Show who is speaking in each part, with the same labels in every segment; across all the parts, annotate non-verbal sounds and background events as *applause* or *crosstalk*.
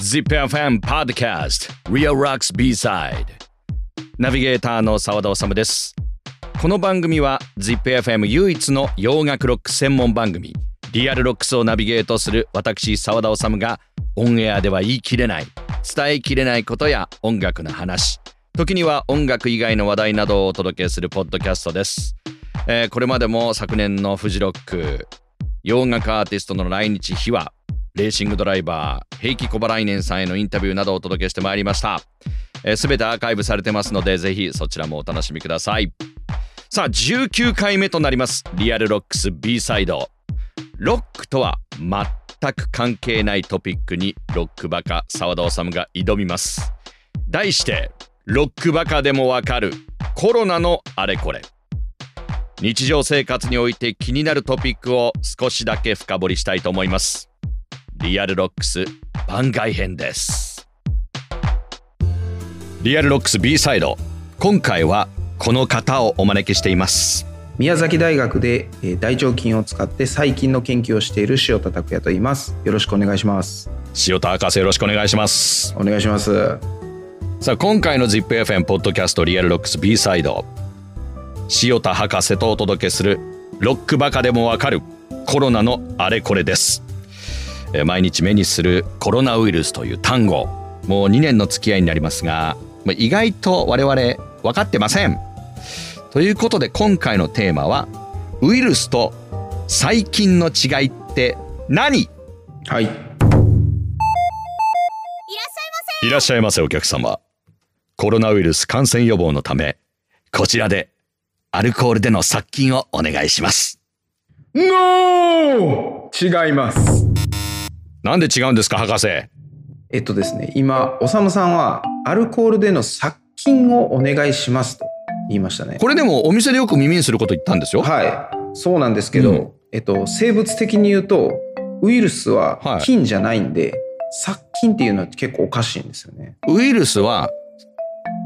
Speaker 1: ZIPFM Podcast Real Rocks B-Side. ナビゲーターの澤田治です。この番組は ZIPFM 唯一の洋楽ロック専門番組 Real Rocks をナビゲートする私澤田治がオンエアでは言い切れない伝えきれないことや音楽の話時には音楽以外の話題などをお届けするポッドキャストです、えー、これまでも昨年のフジロック洋楽アーティストの来日秘話レーシングドライバー平木小原来年さんへのインタビューなどをお届けしてまいりました。すべ、えー、てアーカイブされてますのでぜひそちらもお楽しみください。さあ19回目となります。 Real Rocks B-Side。ロックとは全く関係ないトピックにロックバカ澤田治が挑みます。題してロックバカでもわかるコロナのあれこれ。日常生活において気になるトピックを少しだけ深掘りしたいと思います。 Real Rocks 番外編です。 Real Rocks B-Side。今回はこの方をお招きしています。
Speaker 2: 宮崎大学で大腸菌を使って細菌の研究をしている塩田拓也と言います。よろしくお願いします。
Speaker 1: 塩田博士よろしくお願いします。
Speaker 2: お願いします。
Speaker 1: さあ今回の ZIPFM ポッドキャストリアルロックス B サイド。塩田博士とお届けするロックバカでもわかるコロナのあれこれです毎日目にするコロナウイルスという単語もう2年の付き合いになりますが意外と我々分かってませんということで今回のテーマはウイルスと細菌の違いって何？
Speaker 2: はい
Speaker 1: いらっしゃいませお客様コロナウイルス感染予防のためこちらでアルコールでの殺菌をお願いします。
Speaker 2: NO! 違います。
Speaker 1: なんで違うんですか、博士？
Speaker 2: えっとですね、今、おさむさんはアルコールでの殺菌をお願いしますと言いましたね。
Speaker 1: これでもお店でよく耳にすること言ったんですよ。
Speaker 2: はい。そうなんですけど、うん、えっと、生物的に言うと、ウイルスは菌じゃないんで、はい、殺菌っていうのは結構おかしいんですよね。
Speaker 1: ウイルスは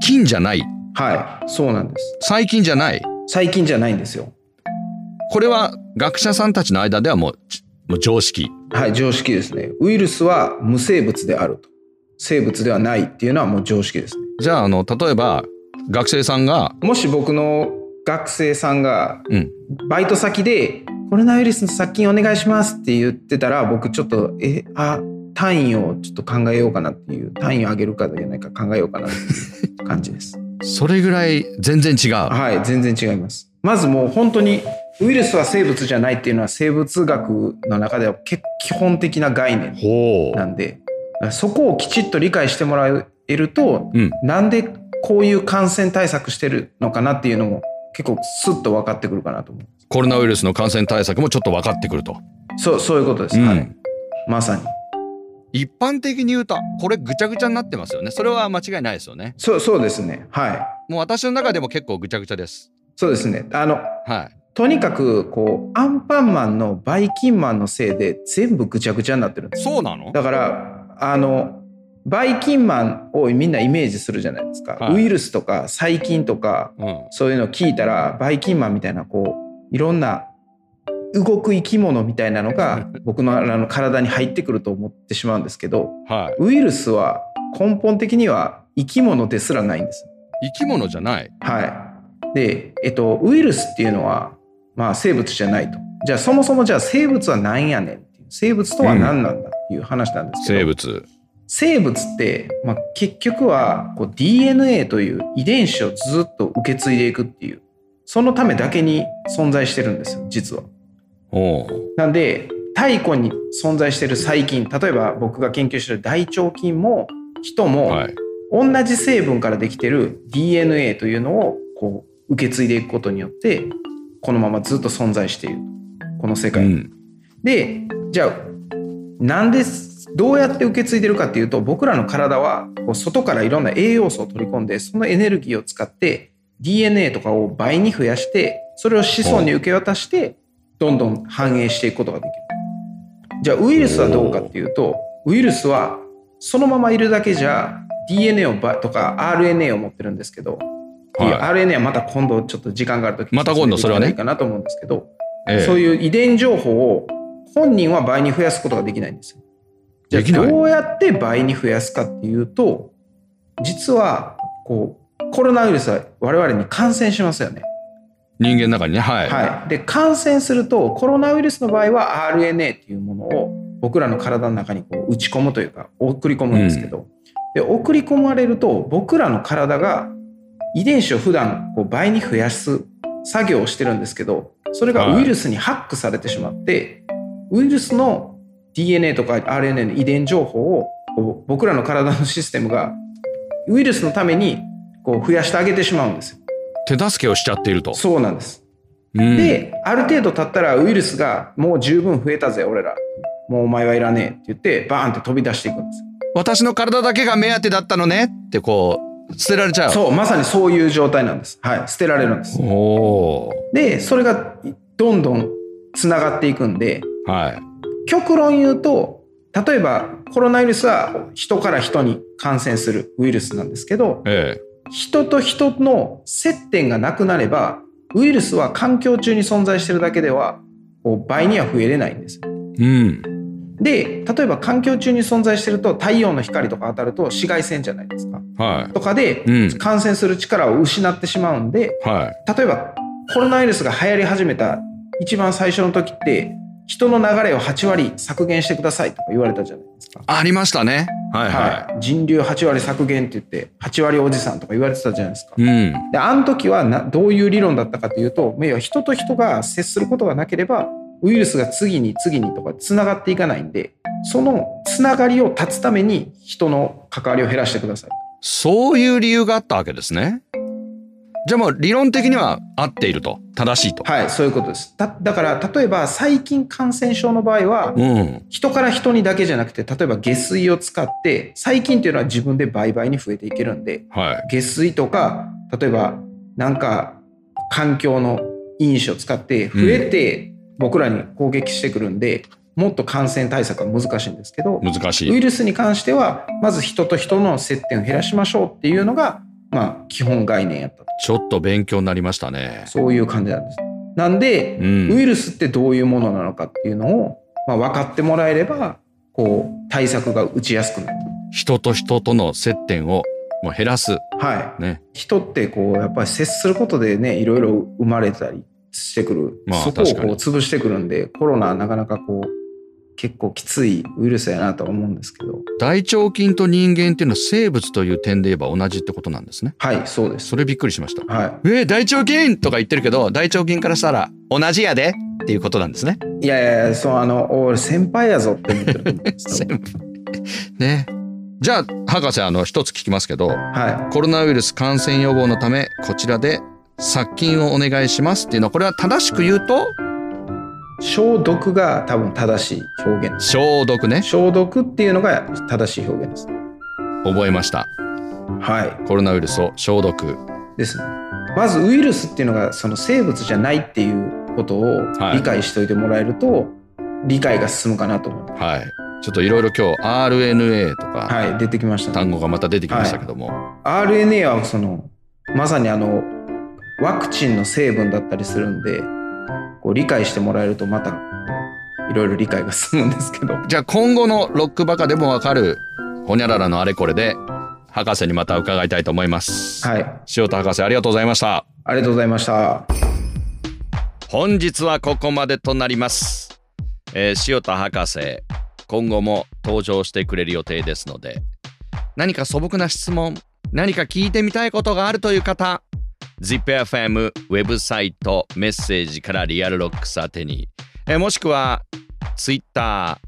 Speaker 1: 菌じゃない。
Speaker 2: はい、そうなんです。
Speaker 1: 細菌じゃない。
Speaker 2: 最近じゃないんですよ。
Speaker 1: これは学者さんたちの間ではもうもう常識。
Speaker 2: はい、常識ですね。ウイルスは無生物であると。生物ではないっていうのはもう常識ですね。
Speaker 1: じゃあ、あの、例えば、学生さんが。
Speaker 2: もし僕の学生さんが、バイト先で、コロナウイルスの殺菌お願いしますって言ってたら、僕ちょっと、え、あ、単位をちょっと考えようかなっていう、単位を上げるかじゃないか考えようかなっていう感じです。*laughs*
Speaker 1: それぐらい全然違う。
Speaker 2: はい、全然違います。まずもう本当にウイルスは生物じゃないっていうのは生物学の中では基本的な概念なんで、そこをきちっと理解してもらえると、うん、なんでこういう感染対策してるのかなっていうのも結構スッと分かってくるかなと思う。
Speaker 1: コロナウイルスの感染対策もちょっと分かってくると。
Speaker 2: そう、そういうことです。うん、はい。まさに。
Speaker 1: 一般的に言うとこれぐちゃぐちゃになってますよねそれは間違いないですよね
Speaker 2: そうそうですねはい
Speaker 1: もう私の中でも結構ぐちゃぐちゃです
Speaker 2: そうですね。あの、はい、とにかくこうアンパンマンのバイキンマンのせいで全部ぐちゃぐちゃになってるんです。
Speaker 1: そうなの？
Speaker 2: だからあのバイキンマンをみんなイメージするじゃないですか、はい、ウイルスとか細菌とか、うん、そういうのを聞いたらバイキンマンみたいなこういろんな動く生き物みたいなのが *laughs* 僕のあの体に入ってくると思ってしまうんですけど、はい、ウイルスは根本的には生き物ですらないんです。
Speaker 1: 生き物じゃない。
Speaker 2: はい。で、えっと、ウイルスっていうのは、まあ、生物じゃないと。じゃあそもそもじゃあ生物は何やねんっていう。生物とは何なんだっていう話なんですけ
Speaker 1: ど、うん、生物。
Speaker 2: 生物って、まあ、結局はこう DNA という遺伝子をずっと受け継いでいくっていう。そのためだけに存在してるんですよ実は。なんで太古に存在してる細菌例えば僕が研究してる大腸菌も人も、はい、同じ成分からできてる DNA というのをこう受け継いでいくことによってこのままずっと存在している。この世界、うん、でじゃあなんでどうやって受け継いでるかっていうと僕らの体はこう外からいろんな栄養素を取り込んでそのエネルギーを使って DNA とかを倍に増やしてそれを子孫に受け渡してどんどん反映していくことができる。じゃあウイルスはどうかっていうとウイルスはそのままいるだけじゃ DNA をとか RNA を持ってるんですけど、はい、RNA はまた今度ちょっと時間がある時
Speaker 1: また今度それはね。
Speaker 2: かなと思うんですけど、ええ、そういう遺伝情報を本人は倍に増やすことができないんですよ。じゃあどうやって倍に増やすかっていうと実はこうコロナウイルスは我々に感染しますよね。
Speaker 1: 人間の中にねはい、
Speaker 2: はい、で感染するとコロナウイルスの場合は RNA っていうものを僕らの体の中にこう打ち込むというか送り込むんですけど、うん、で送り込まれると僕らの体が遺伝子を普段こう倍に増やす作業をしてるんですけどそれがウイルスにハックされてしまって、はい、ウイルスの DNA とか RNA の遺伝情報を僕らの体のシステムがウイルスのためにこう増やしてあげてしまうんです
Speaker 1: 手助けをしちゃっていると。
Speaker 2: そうなんです、うん、である程度経ったらウイルスがもう十分増えたぜ俺ら。もうお前はいらねえって言ってバーンって飛び出していくんです
Speaker 1: 私の体だけが目当てだったのねってこう捨てられちゃう？
Speaker 2: そうまさにそういう状態なんです。はい捨てられるんです。でそれがどんどんつながっていくんで、はい、極論言うと例えばコロナウイルスは人から人に感染するウイルスなんですけど、ええ、人と人の接点がなくなればウイルスは環境中に存在してるだけでは倍には増えれないんです。うん、で例えば環境中に存在してると太陽の光とか当たると紫外線じゃないですか。はい、とかで、感染する力を失ってしまうんで、はい、例えばコロナウイルスが流行り始めた一番最初の時って人の流れを8割削減してくださいとか言われたじゃないですか。
Speaker 1: ありましたね。はいはい。
Speaker 2: はい、人流8割削減って言って、8割おじさんとか言われてたじゃないですか。うん、で、あの時はなどういう理論だったかというと、人と人が接することがなければ、ウイルスが次に次にとかつながっていかないんで、そのつながりを断つために人の関わりを減らしてください。
Speaker 1: そういう理由があったわけですね。じゃあもう理論的には合っていると。正しいと。
Speaker 2: はいそういうことです。だだから例えば細菌感染症の場合は、うん、人から人にだけじゃなくて例えば下水を使って細菌っていうのは自分で倍々に増えていけるんで、はい、下水とか例えばなんか環境の因子を使って増えて僕らに攻撃してくるんで、うん、もっと感染対策は難しいんですけど
Speaker 1: 難しい
Speaker 2: ウイルスに関してはまず人と人の接点を減らしましょうっていうのがまあ基本概念やった
Speaker 1: ちょっと勉強になりましたね。
Speaker 2: そういう感じなんです。なんで、うん、ウイルスってどういうものなのかっていうのを、まあ、分かってもらえれば、こう、対策が打ちやすくなる。
Speaker 1: 人と人との接点をもう減らす。
Speaker 2: はい。ね。人ってこう、やっぱり接することでね、いろいろ生まれたりしてくる。まあ、そこをこう潰してくるんで、コロナはなかなかこう、結構きついウイルスやなと思うんですけど。
Speaker 1: 大腸菌と人間っていうのは生物という点で言えば同じってことなんですね。
Speaker 2: はいそうです。
Speaker 1: それびっくりしました、はい、えー、大腸菌とか言ってるけど大腸菌からしたら同じやで？っていうことなんですね。
Speaker 2: いやいやそうあの俺先輩やぞって思ってる *laughs* 先輩。
Speaker 1: ね。じゃあ博士あの一つ聞きますけど、はい、コロナウイルス感染予防のためこちらで殺菌をお願いしますっていうのはこれは正しく言うと
Speaker 2: 消毒が多分正しい表現
Speaker 1: 消毒ね。
Speaker 2: 消毒っていうのが正しい表現です。
Speaker 1: 覚えました。
Speaker 2: はい。
Speaker 1: コロナウイルスを消毒。
Speaker 2: ですね。まずウイルスっていうのがその生物じゃないっていうことを理解しておいてもらえると、はい、理解が進むかなと思います
Speaker 1: はい。ちょっといろいろ今日 RNA とか、
Speaker 2: はい、出てきました、
Speaker 1: ね、単語がまた出てきましたけども、
Speaker 2: はい、RNA はそのまさにあのワクチンの成分だったりするんでこう理解してもらえるとまたいろいろ理解が進むんですけど。
Speaker 1: じゃあ今後のロックバカでもわかるほにゃららのあれこれで博士にまた伺いたいと思います。はい。塩田博士ありがとうございました。
Speaker 2: ありがとうございました。
Speaker 1: 本日はここまでとなります、えー、塩田博士今後も登場してくれる予定ですので何か素朴な質問何か聞いてみたいことがあるという方 ZIPFM ウェブサイトメッセージから Real Rocks 宛てに、えもしくは Twitter、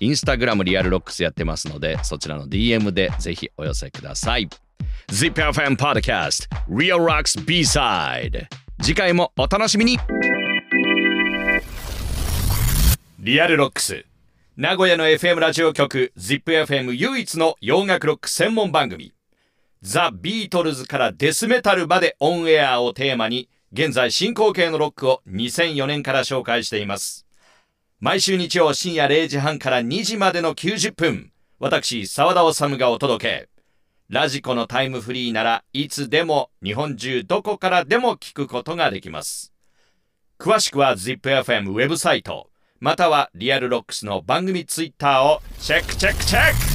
Speaker 1: Instagram Real Rocks やってますのでそちらの DM でぜひお寄せください。ZIPFM Podcast Real Rocks B-Side 次回もお楽しみに。 Real Rocks。名古屋の FM ラジオ局 ZIPFM 唯一の洋楽ロック専門番組。ザ・ビートルズからデスメタルまでオンエアをテーマに、現在進行形のロックを2004年から紹介しています。毎週日曜深夜0時半から2時までの90分、私、沢田治がお届け。ラジコのタイムフリーならいつでも日本中どこからでも聞くことができます。詳しくは ZIPFM ウェブサイト、または Real Rocks の番組ツイッターをチェックチェックチェック